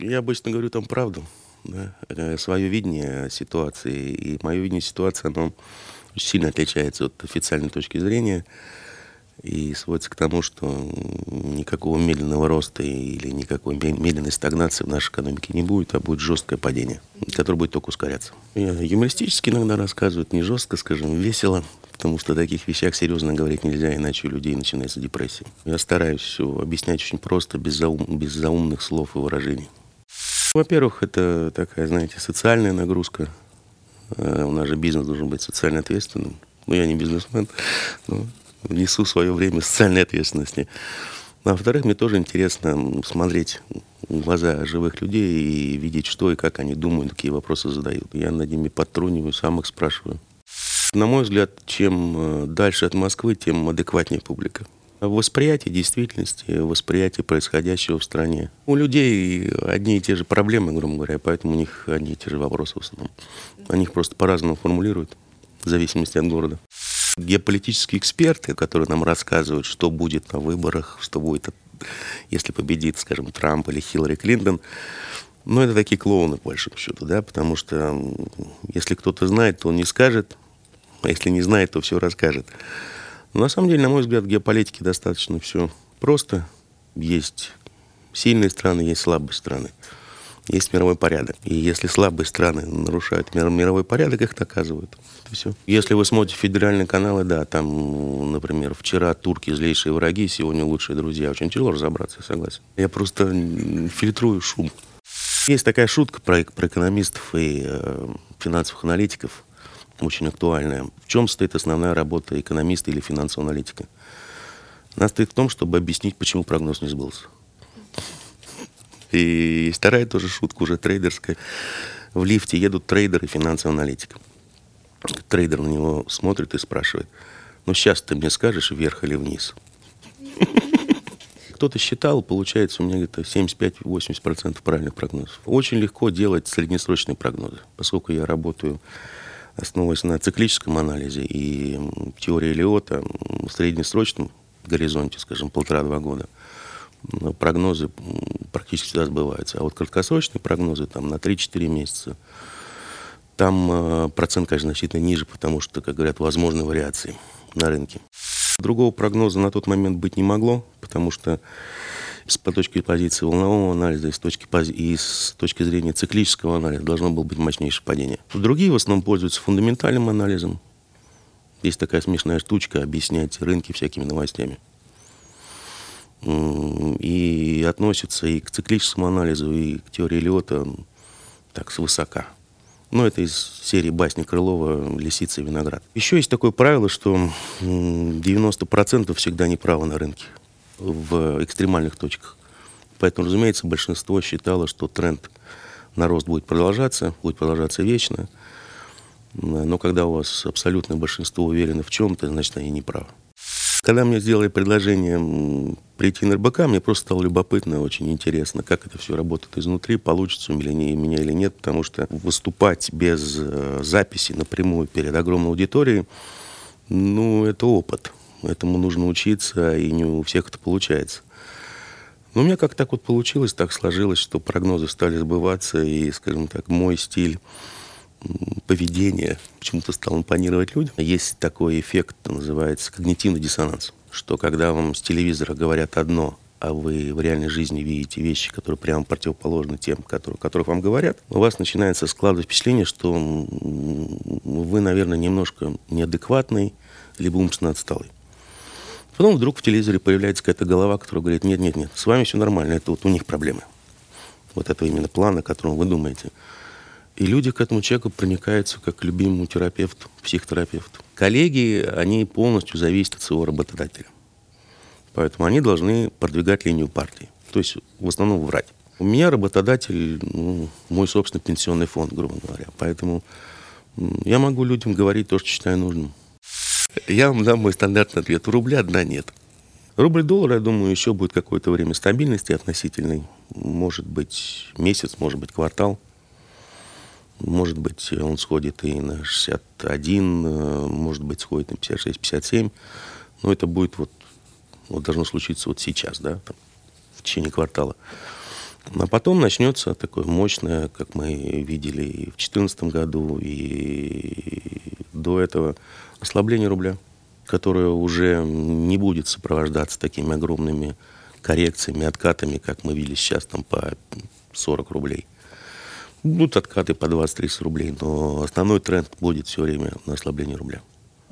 Я обычно говорю там правду, да, э, свое видение ситуации. И мое видение ситуации, оно сильно отличается от официальной точки зрения и сводится к тому, что никакого медленного роста или никакой медленной стагнации в нашей экономике не будет, а будет жесткое падение, которое будет только ускоряться. Я юмористически иногда рассказывают, не жестко, скажем, весело, потому что о таких вещах серьезно говорить нельзя, иначе у людей начинается депрессия. Я стараюсь все объяснять очень просто, без, заум, без заумных слов и выражений. Во-первых, это такая, знаете, социальная нагрузка. Э, у нас же бизнес должен быть социально ответственным. Ну, я не бизнесмен, но несу свое время социальной ответственности. А во-вторых, мне тоже интересно смотреть в глаза живых людей и видеть, что и как они думают, какие вопросы задают. Я над ними подтруниваю, сам их спрашиваю. На мой взгляд, чем э, дальше от Москвы, тем адекватнее публика. Восприятие действительности, восприятие происходящего в стране. У людей одни и те же проблемы, грубо говоря, поэтому у них одни и те же вопросы в основном. Они их просто по-разному формулируют, в зависимости от города. Геополитические эксперты, которые нам рассказывают, что будет на выборах, что будет, если победит, скажем, Трамп или Хиллари Клинтон, ну, это такие клоуны, по большому счету, да, потому что если кто-то знает, то он не скажет, а если не знает, то все расскажет. Но на самом деле, на мой взгляд, в геополитике достаточно все просто. Есть сильные страны, есть слабые страны есть мировой порядок. И если слабые страны нарушают мировой порядок, их наказывают. Это все. Если вы смотрите федеральные каналы, да, там, например, вчера турки злейшие враги, сегодня лучшие друзья. Очень тяжело разобраться, я согласен. Я просто фильтрую шум. Есть такая шутка про, про экономистов и э, финансовых аналитиков, очень актуальная. В чем стоит основная работа экономиста или финансового аналитика? Она стоит в том, чтобы объяснить, почему прогноз не сбылся. И вторая тоже шутка уже трейдерская. В лифте едут трейдеры и финансовый аналитик. Трейдер на него смотрит и спрашивает, ну сейчас ты мне скажешь, вверх или вниз? Кто-то считал, получается у меня где-то 75-80% правильных прогнозов. Очень легко делать среднесрочные прогнозы, поскольку я работаю основываясь на циклическом анализе и теории Лиота в среднесрочном горизонте, скажем, полтора-два года – прогнозы практически всегда сбываются. А вот краткосрочные прогнозы там на 3-4 месяца, там э, процент, конечно, значительно ниже, потому что, как говорят, возможны вариации на рынке. Другого прогноза на тот момент быть не могло, потому что с точки позиции волнового анализа и с точки, и с точки зрения циклического анализа должно было быть мощнейшее падение. Другие в основном пользуются фундаментальным анализом. Есть такая смешная штучка объяснять рынки всякими новостями и относится и к циклическому анализу, и к теории Лиота так свысока. Ну, это из серии басни Крылова «Лисица и виноград». Еще есть такое правило, что 90% всегда неправы на рынке в экстремальных точках. Поэтому, разумеется, большинство считало, что тренд на рост будет продолжаться, будет продолжаться вечно. Но когда у вас абсолютное большинство уверено в чем-то, значит, они не правы. Когда мне сделали предложение прийти на РБК, мне просто стало любопытно, очень интересно, как это все работает изнутри, получится у меня, меня или нет, потому что выступать без э, записи напрямую перед огромной аудиторией, ну, это опыт. Этому нужно учиться, и не у всех это получается. Но у меня как так вот получилось, так сложилось, что прогнозы стали сбываться, и, скажем так, мой стиль поведение почему-то стал импонировать людям. Есть такой эффект, называется когнитивный диссонанс, что когда вам с телевизора говорят одно, а вы в реальной жизни видите вещи, которые прямо противоположны тем, которые, которых вам говорят, у вас начинается складывать впечатление, что вы, наверное, немножко неадекватный, либо умственно отсталый. Потом вдруг в телевизоре появляется какая-то голова, которая говорит, нет-нет-нет, с вами все нормально, это вот у них проблемы. Вот этого именно плана, о котором вы думаете. И люди к этому человеку проникаются как к любимому терапевту, психотерапевту. Коллеги, они полностью зависят от своего работодателя. Поэтому они должны продвигать линию партии. То есть в основном врать. У меня работодатель, ну, мой собственный пенсионный фонд, грубо говоря. Поэтому я могу людям говорить то, что считаю нужным. Я вам дам мой стандартный ответ. У рубля дна нет. Рубль-доллар, я думаю, еще будет какое-то время стабильности относительной. Может быть месяц, может быть квартал. Может быть, он сходит и на 61, э, может быть, сходит на 56-57. Но это будет вот, вот должно случиться вот сейчас, да, там, в течение квартала. А потом начнется такое мощное, как мы видели и в 2014 году, и до этого, ослабление рубля, которое уже не будет сопровождаться такими огромными коррекциями, откатами, как мы видели сейчас там по 40 рублей. Будут откаты по 20-30 рублей, но основной тренд будет все время на ослабление рубля.